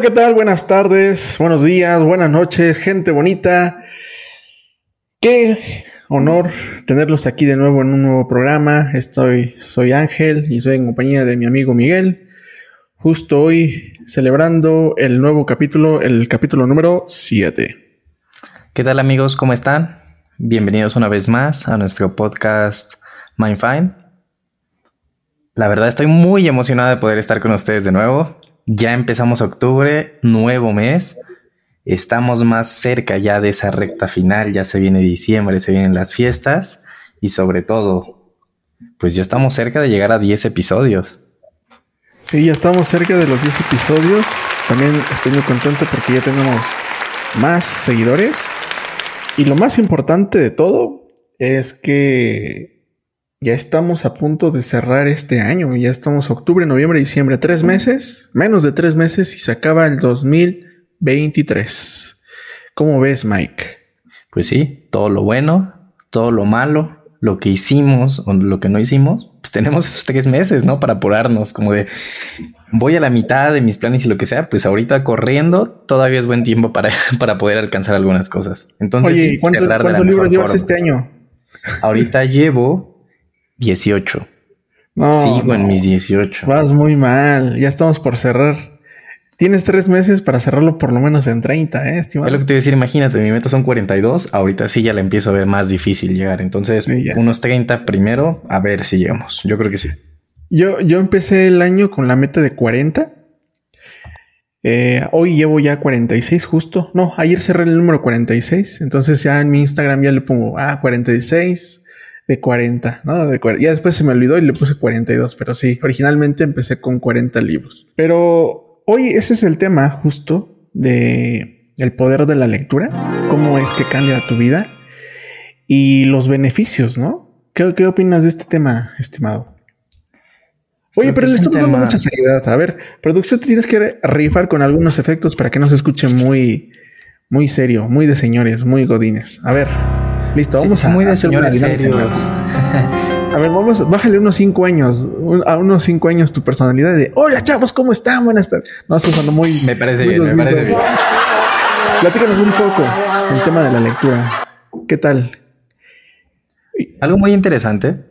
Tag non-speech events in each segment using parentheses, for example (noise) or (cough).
¿qué tal? Buenas tardes, buenos días, buenas noches, gente bonita. Qué honor tenerlos aquí de nuevo en un nuevo programa. Estoy, soy Ángel y soy en compañía de mi amigo Miguel. Justo hoy celebrando el nuevo capítulo, el capítulo número 7. ¿Qué tal amigos? ¿Cómo están? Bienvenidos una vez más a nuestro podcast MindFind. La verdad estoy muy emocionado de poder estar con ustedes de nuevo. Ya empezamos octubre, nuevo mes. Estamos más cerca ya de esa recta final, ya se viene diciembre, se vienen las fiestas y sobre todo, pues ya estamos cerca de llegar a 10 episodios. Sí, ya estamos cerca de los 10 episodios. También estoy muy contento porque ya tenemos más seguidores. Y lo más importante de todo es que ya estamos a punto de cerrar este año. Ya estamos octubre, noviembre, diciembre. Tres meses, menos de tres meses y se acaba el 2023. ¿Cómo ves, Mike? Pues sí, todo lo bueno, todo lo malo, lo que hicimos o lo que no hicimos, pues tenemos esos tres meses, ¿no? Para apurarnos, como de voy a la mitad de mis planes y lo que sea, pues ahorita corriendo todavía es buen tiempo para, (laughs) para poder alcanzar algunas cosas. Entonces, Oye, ¿cuántos libros llevas este año? Ahorita llevo 18. No, Sigo en mis 18. Vas muy mal. Ya estamos por cerrar. Tienes tres meses para cerrarlo por lo menos en 30, ¿eh, estimado? Es lo que te voy a decir. Imagínate, mi meta son 42. Ahorita sí ya la empiezo a ver más difícil llegar. Entonces, unos 30 primero, a ver si llegamos. Yo creo que sí. Yo, yo empecé el año con la meta de 40. Eh, hoy llevo ya 46 justo. No, ayer cerré el número 46. Entonces ya en mi Instagram ya le pongo, ah, 46 de 40, ¿no? De Ya después se me olvidó y le puse 42, pero sí, originalmente empecé con 40 libros. Pero hoy ese es el tema justo de el poder de la lectura, cómo es que cambia tu vida y los beneficios, ¿no? ¿Qué, qué opinas de este tema, estimado? Oye, pero le estamos dando mucha seriedad. A ver, producción, te tienes que rifar con algunos efectos para que no se escuche muy, muy serio, muy de señores, muy godines. A ver. Listo, vamos a muy de señores serios. (laughs) A ver, vamos, bájale unos cinco años, a unos cinco años tu personalidad de hola chavos, ¿cómo están? Buenas tardes. No, eso sonó muy. Me parece bien, me parece bien. Platícanos un poco el tema de la lectura. ¿Qué tal? Algo muy interesante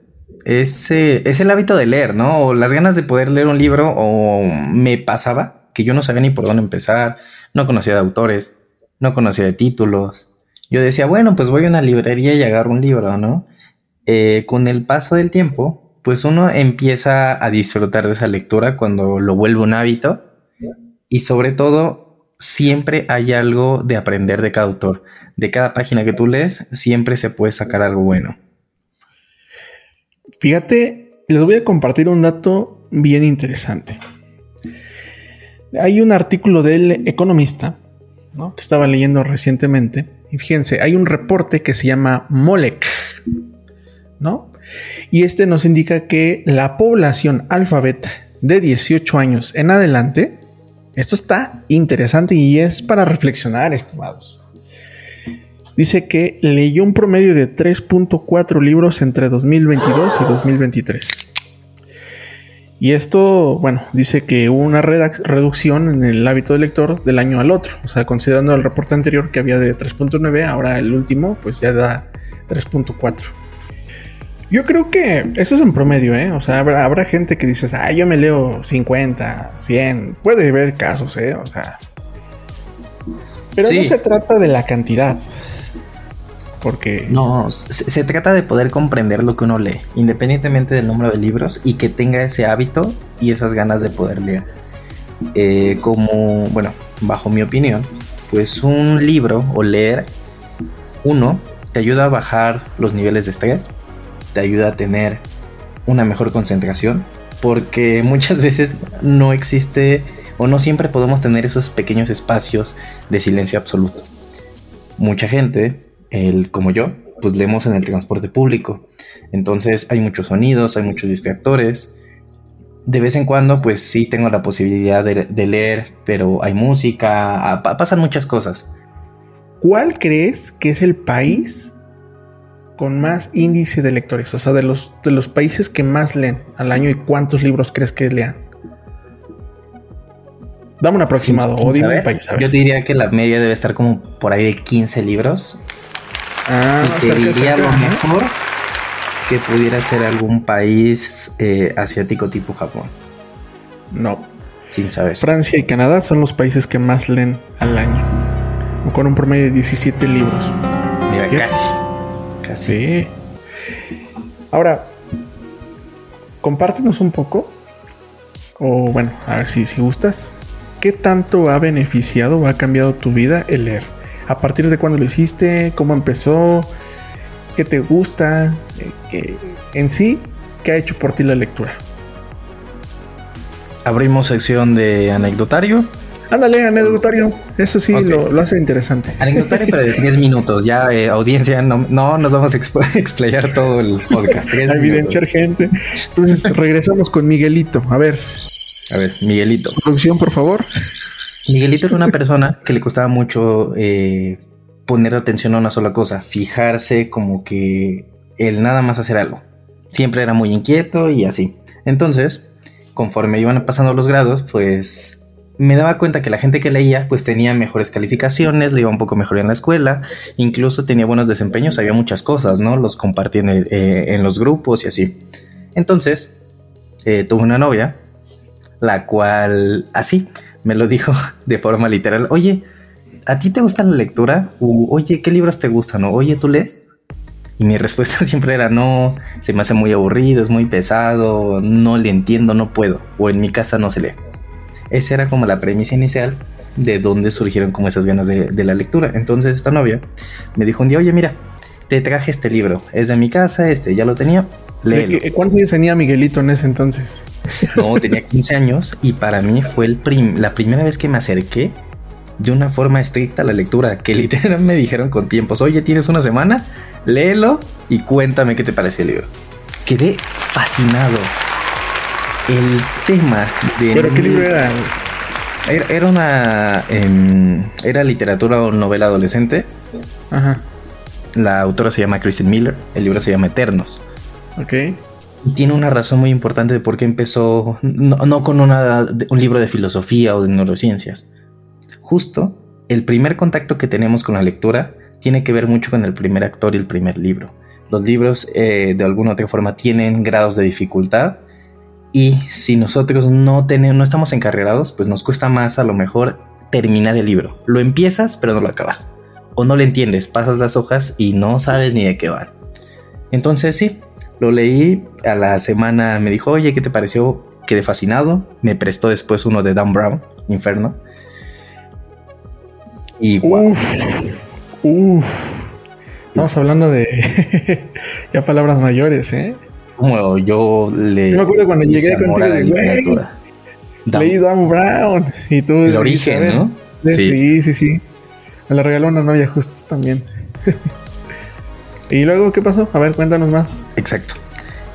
es, es el hábito de leer, ¿no? O las ganas de poder leer un libro, o me pasaba que yo no sabía ni por dónde empezar, no conocía de autores, no conocía de títulos, yo decía, bueno, pues voy a una librería y agarro un libro, ¿no? Eh, con el paso del tiempo, pues uno empieza a disfrutar de esa lectura cuando lo vuelve un hábito y sobre todo siempre hay algo de aprender de cada autor. De cada página que tú lees, siempre se puede sacar algo bueno. Fíjate, les voy a compartir un dato bien interesante. Hay un artículo del Economista ¿no? que estaba leyendo recientemente y fíjense, hay un reporte que se llama MOLEC, ¿no? Y este nos indica que la población alfabeta de 18 años en adelante, esto está interesante y es para reflexionar, estimados. Dice que leyó un promedio de 3.4 libros entre 2022 y 2023. Y esto, bueno, dice que hubo una reducción en el hábito de lector del año al otro. O sea, considerando el reporte anterior que había de 3.9, ahora el último pues ya da 3.4. Yo creo que eso es en promedio, ¿eh? O sea, habrá, gente que dice, ah, yo me leo 50, 100. Puede haber casos, ¿eh? O sea. Pero no se trata de la cantidad. Porque... No, se, trata de poder comprender lo que uno lee, independientemente del número de libros, y que tenga ese hábito y esas ganas de poder leer. Eh, como, bueno, bajo mi opinión, pues un libro o leer uno te ayuda a bajar los niveles de estrés, te ayuda a tener una mejor concentración, porque muchas veces no existe o no siempre podemos tener esos pequeños espacios de silencio absoluto. Mucha gente el, como yo, pues leemos en el transporte público. Entonces hay muchos sonidos, hay muchos distractores. De vez en cuando, pues sí tengo la posibilidad de, leer, pero hay música, pasan muchas cosas. ¿Cuál crees que es el país con más índice de lectores? O sea, de los, de los países que más leen al año y cuántos libros crees que lean. Dame un aproximado o dime país. Yo diría que la media debe estar como por ahí de 15 libros. Ah, y te diría lo mejor que pudiera ser algún país eh, asiático tipo Japón. No. Sin saber. Francia y Canadá son los países que más leen al año. Con un promedio de 17 libros. Mira, casi. Casi. Sí. Ahora, compártenos un poco. O bueno, a ver si, si gustas. ¿Qué tanto ha beneficiado o ha cambiado tu vida el leer? ¿A partir de cuándo lo hiciste? ¿Cómo empezó? ¿Qué te gusta? ¿Qué, en sí, ¿qué ha hecho por ti la lectura? Abrimos sección de anecdotario. Ándale, anecdotario. Eso sí lo, hace interesante. Anecdotario, pero de 10 minutos. Ya, eh, audiencia, no, nos vamos (laughs) a explayar todo el podcast. a (laughs) evidenciar gente. Entonces, regresamos con Miguelito. A ver. A ver, Miguelito. Producción, por favor. Miguelito es una persona que le costaba mucho eh, poner atención a una sola cosa, fijarse como que él nada más hacer algo. Siempre era muy inquieto y así. Entonces, conforme iban pasando los grados, pues me daba cuenta que la gente que leía pues tenía mejores calificaciones, le iba un poco mejor en la escuela, incluso tenía buenos desempeños, había muchas cosas, ¿no? Los compartían eh, en los grupos y así. Entonces, eh, tuve una novia, la cual así me lo dijo (laughs) de forma literal, oye, ¿a ti te gusta la lectura? oye, ¿qué libros te gustan? O, oye, ¿tú lees? Y mi (laughs) respuesta siempre era no, se me hace muy aburrido, es muy pesado, no le entiendo, no puedo. O en mi casa no se lee. Esa era como la premisa inicial de dónde surgieron como esas ganas de, la lectura. Entonces esta novia me dijo un día, oye, mira, te traje este libro, es de mi casa, este ya lo tenía, léelo. ¿Cuántos años tenía Miguelito en ese entonces? No, tenía 15 años y para mí fue el la primera vez que me acerqué de una forma estricta a la lectura, que literalmente me dijeron con tiempos, oye, tienes una semana, léelo y cuéntame qué te parece el libro. Quedé fascinado el tema de... ¿Pero qué libro era? Era, una... Em, era literatura o novela adolescente. Ajá. La autora se llama Kristen Miller. El libro se llama Eternos. Ok. Tiene una razón muy importante de por qué empezó, no, con una, un libro de filosofía o de neurociencias. Justo, el primer contacto que tenemos con la lectura tiene que ver mucho con el primer actor y el primer libro. Los libros eh, de alguna u otra forma tienen grados de dificultad y si nosotros no, tenemos, no estamos encarrerados, pues nos cuesta más a lo mejor terminar el libro. Lo empiezas, pero no lo acabas. O no lo entiendes, pasas las hojas y no sabes ni de qué van. Entonces sí, lo leí, a la semana me dijo, oye, ¿qué te pareció? Quedé fascinado, me prestó después uno de Dan Brown, Inferno. Y wow. Estamos hablando de (laughs) ya palabras mayores, ¿eh? como yo le. Yo me acuerdo cuando llegué contigo, güey. Leí Dan Brown. Y tú. El origen, ¿no? Sí. sí, sí, Me la regaló una novia justo también. (laughs) ¿Y luego qué pasó? A ver, cuéntanos más. Exacto.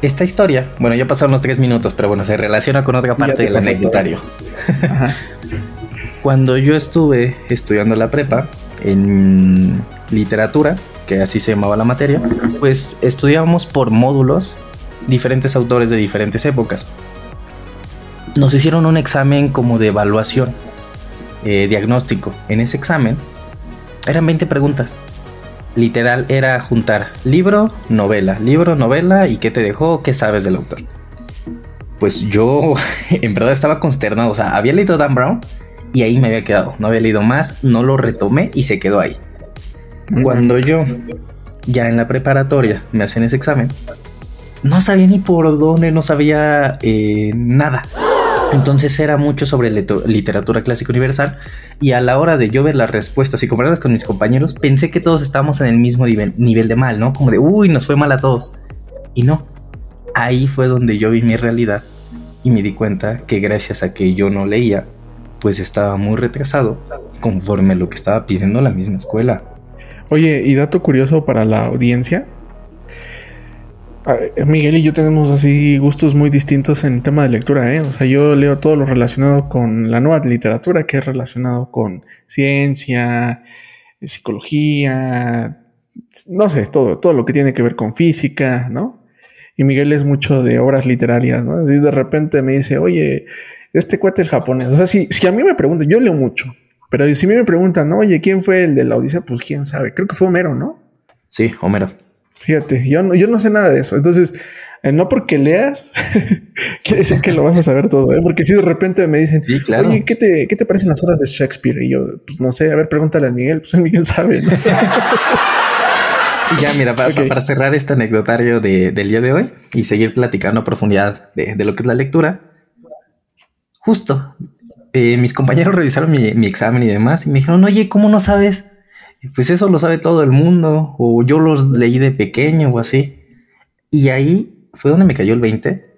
Esta historia, bueno, ya pasaron los tres minutos, pero bueno, se relaciona con otra parte del anecdotario. (laughs) Cuando yo estuve estudiando la prepa en literatura, que así se llamaba la materia, pues estudiábamos por módulos diferentes autores de diferentes épocas. Nos hicieron un examen como de evaluación, eh, diagnóstico. En ese examen eran 20 preguntas. Literal era juntar libro, novela, libro, novela y qué te dejó, qué sabes del autor. Pues yo (laughs) en verdad estaba consternado, o sea, había leído Dan Brown y ahí me había quedado, no había leído más, no lo retomé y se quedó ahí. Cuando yo ya en la preparatoria me hacen ese examen, no sabía ni por dónde, no sabía eh, nada. Entonces era mucho sobre literatura clásica universal y a la hora de yo ver las respuestas y compararlas con mis compañeros, pensé que todos estábamos en el mismo nivel, nivel de mal, ¿no? Como de, uy, nos fue mal a todos. Y no, ahí fue donde yo vi mi realidad y me di cuenta que gracias a que yo no leía, pues estaba muy retrasado conforme a lo que estaba pidiendo la misma escuela. Oye, y dato curioso para la audiencia, Miguel y yo tenemos así gustos muy distintos en tema de lectura, ¿eh? O sea, yo leo todo lo relacionado con la nueva literatura, que es relacionado con ciencia, psicología, no sé, todo, todo lo que tiene que ver con física, ¿no? Y Miguel es mucho de obras literarias, ¿no? Y de repente me dice, oye, este cuate el japonés. O sea, si, si a mí me preguntan, yo leo mucho, pero si a mí me preguntan, oye, ¿quién fue el de la Odisea? Pues quién sabe. Creo que fue Homero, ¿no? Sí, Homero. Fíjate, yo no, yo no sé nada de eso. Entonces, eh, no porque leas, (laughs) quiere decir que lo vas a saber todo, ¿eh? Porque si de repente me dicen, sí, claro. oye, ¿qué te, ¿qué te parecen las obras de Shakespeare? Y yo, pues no sé, a ver, pregúntale a Miguel, pues (laughs) Miguel sabe, ¿no? ya, mira, (laughs) para, cerrar este anecdotario de, del día de hoy y seguir platicando a profundidad de, de lo que es la lectura, justo, eh, mis compañeros revisaron mi, mi examen y demás y me dijeron, oye, ¿cómo no sabes? Pues eso lo sabe todo el mundo, o yo los leí de pequeño o así. Y ahí fue donde me cayó el 20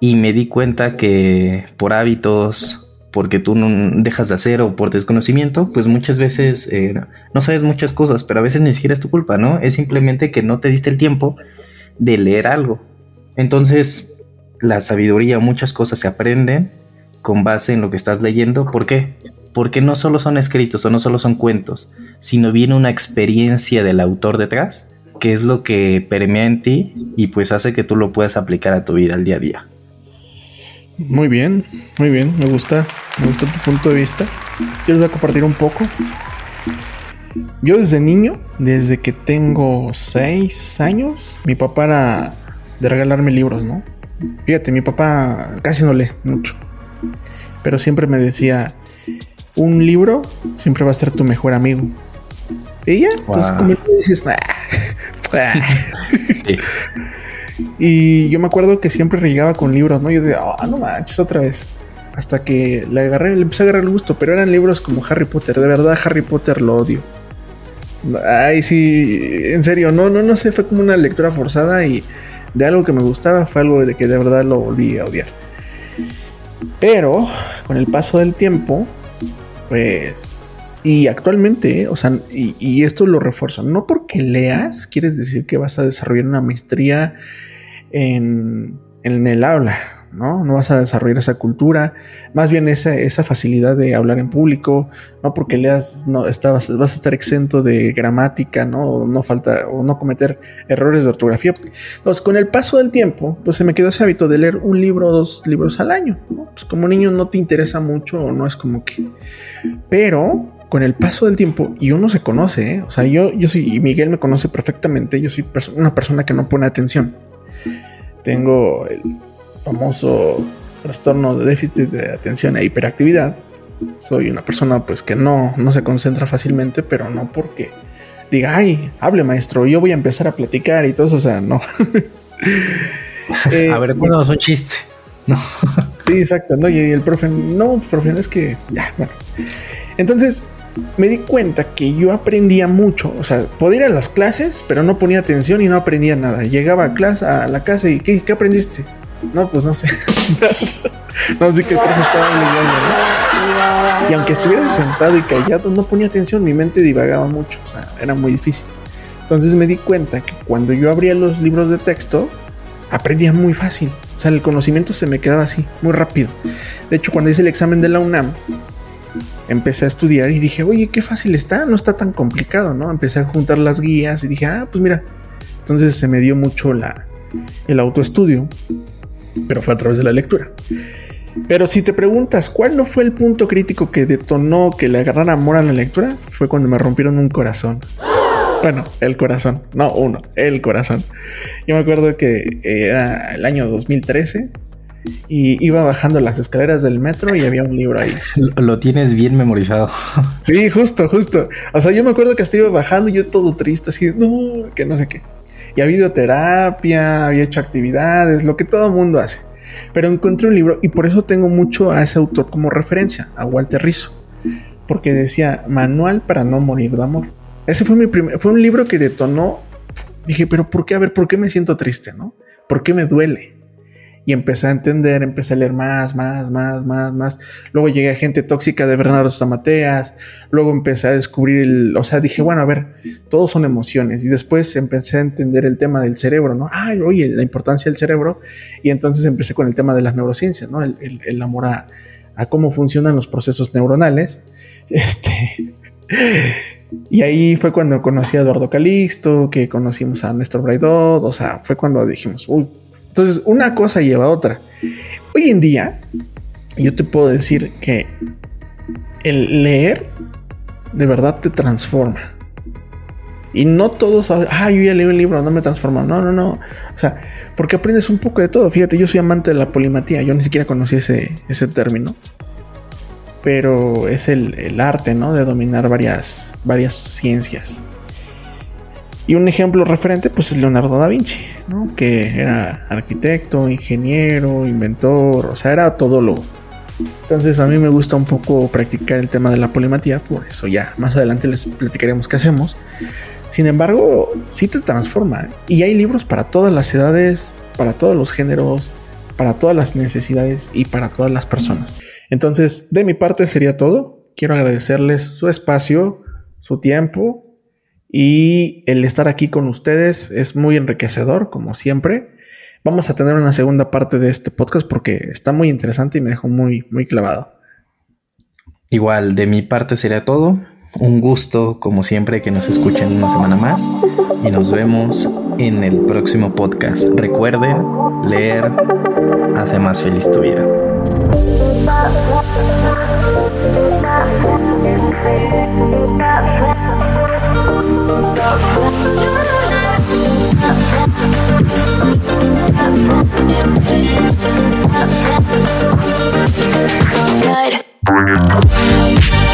y me di cuenta que por hábitos, porque tú no dejas de hacer o por desconocimiento, pues muchas veces eh, no sabes muchas cosas, pero a veces ni siquiera es tu culpa, ¿no? Es simplemente que no te diste el tiempo de leer algo. Entonces, la sabiduría, muchas cosas se aprenden con base en lo que estás leyendo. ¿Por qué? Porque no solo son escritos o no solo son cuentos, sino viene una experiencia del autor detrás qué es lo que permea en ti y pues hace que tú lo puedas aplicar a tu vida al día a día. Muy bien, muy bien, me gusta, me gusta tu punto de vista. Yo les voy a compartir un poco. Yo desde niño, desde que tengo seis años, mi papá era de regalarme libros, ¿no? Fíjate, mi papá casi no lee mucho, pero siempre me decía, un libro siempre va a ser tu mejor amigo. Y ya, pues como dices, (laughs) (laughs) y yo me acuerdo que siempre llegaba con libros, ¿no? Yo decía, ah, no manches, otra vez. Hasta que le agarré, le empecé a agarrar el gusto, pero eran libros como Harry Potter. De verdad, Harry Potter lo odio. Ay, sí, en serio, no, no, no sé, fue como una lectura forzada y de algo que me gustaba fue algo de que de verdad lo volví a odiar. Pero con el paso del tiempo, pues y actualmente, o sea, y, esto lo refuerzo, no porque leas, quieres decir que vas a desarrollar una maestría en, en el aula, ¿no? No vas a desarrollar esa cultura, más bien esa, esa facilidad de hablar en público, no porque leas, no estás, vas a estar exento de gramática, ¿no? O no falta, o no cometer errores de ortografía. Entonces, con el paso del tiempo, pues se me quedó ese hábito de leer un libro o dos libros al año, Pues como niño no te interesa mucho, o no es como que. Pero con el paso del tiempo, y uno se conoce, ¿eh? o sea, yo, yo soy, y Miguel me conoce perfectamente, yo soy una persona que no pone atención. Tengo famoso trastorno de déficit de atención e hiperactividad. Soy una persona pues que no, no se concentra fácilmente, pero no porque diga, ay, hable maestro, yo voy a empezar a platicar y todo eso, o sea, no. (laughs) a ver, bueno, son chistes. No. sí, exacto, ¿no? Y el profe, no, profe, no es que, ya, bueno. Entonces, me di cuenta que yo aprendía mucho. O sea, podía ir a las clases, pero no ponía atención y no aprendía nada. Llegaba a, clase, a la casa y ¿qué, aprendiste? No, pues no sé. (laughs) no, vi que el profe estaba leyendo, ¿no? Y aunque estuviera sentado y callado, no ponía atención, mi mente divagaba mucho. O sea, era muy difícil. Entonces me di cuenta que cuando yo abría los libros de texto, aprendía muy fácil. O sea, el conocimiento se me quedaba así, muy rápido. De hecho, cuando hice el examen de la UNAM, empecé a estudiar y dije, oye, qué fácil está, no está tan complicado, ¿no? Empecé a juntar las guías y dije, ah, pues mira. Entonces se me dio mucho la, el autoestudio, pero fue a través de la lectura. Pero si te preguntas, ¿cuál no fue el punto crítico que detonó que le agarrara amor a la lectura? Fue cuando me rompieron un corazón. Bueno, el corazón, no uno, el corazón. Yo me acuerdo que era el año 2013 y iba bajando las escaleras del metro y había un libro ahí. (laughs) Lo, tienes bien memorizado. Sí, justo, justo. O sea, yo me acuerdo que hasta iba bajando y yo todo triste, así, no, que no sé qué. Y había terapia, había hecho actividades, lo que todo mundo hace. Pero encontré un libro y por eso tengo mucho a ese autor como referencia, a Walter Rizzo. Porque decía, Manual para no morir de amor. Ese fue mi primer, fue un libro que detonó. Dije, pero ¿por qué? A ver, ¿por qué me siento triste, no? ¿Por qué me duele? Y empecé a entender, empecé a leer más, más, más, más, más. Luego llegué a gente tóxica de Bernardo Zamateas, luego empecé a descubrir el, o sea, dije, bueno, a ver, todos son emociones y después empecé a entender el tema del cerebro, ¿no? Ay, oye, la importancia del cerebro y entonces empecé con el tema de las neurociencias, ¿no? El, amor a, a, cómo funcionan los procesos neuronales. (laughs) Este... Y ahí fue cuando conocí a Eduardo Calixto, que conocimos a Néstor Braidot, o sea, fue cuando dijimos, uy, entonces, una cosa lleva a otra. Hoy en día, yo te puedo decir que el leer de verdad te transforma. Y no todos, ah, yo ya leí un libro, no me transforma. No, no, no. O sea, porque aprendes un poco de todo. Fíjate, yo soy amante de la polimatía. Yo ni siquiera conocí ese, ese término. Pero es el, arte, ¿no? De dominar varias, varias ciencias. Y un ejemplo referente, pues es Leonardo da Vinci. Que era arquitecto, ingeniero, inventor, o sea, era todólogo. Entonces a mí me gusta un poco practicar el tema de la polimatía, por eso ya más adelante les platicaremos qué hacemos. Sin embargo, sí te transforma. ¿eh? Y hay libros para todas las edades, para todos los géneros, para todas las necesidades y para todas las personas. Entonces, de mi parte sería todo. Quiero agradecerles su espacio, su tiempo y el estar aquí con ustedes es muy enriquecedor, como siempre. Vamos a tener una segunda parte de este podcast porque está muy interesante y me dejó muy, muy clavado. Igual, de mi parte sería todo. Un gusto, como siempre, que nos escuchen una semana más y nos vemos en el próximo podcast. Recuerden, leer hace más feliz tu vida. Bring it.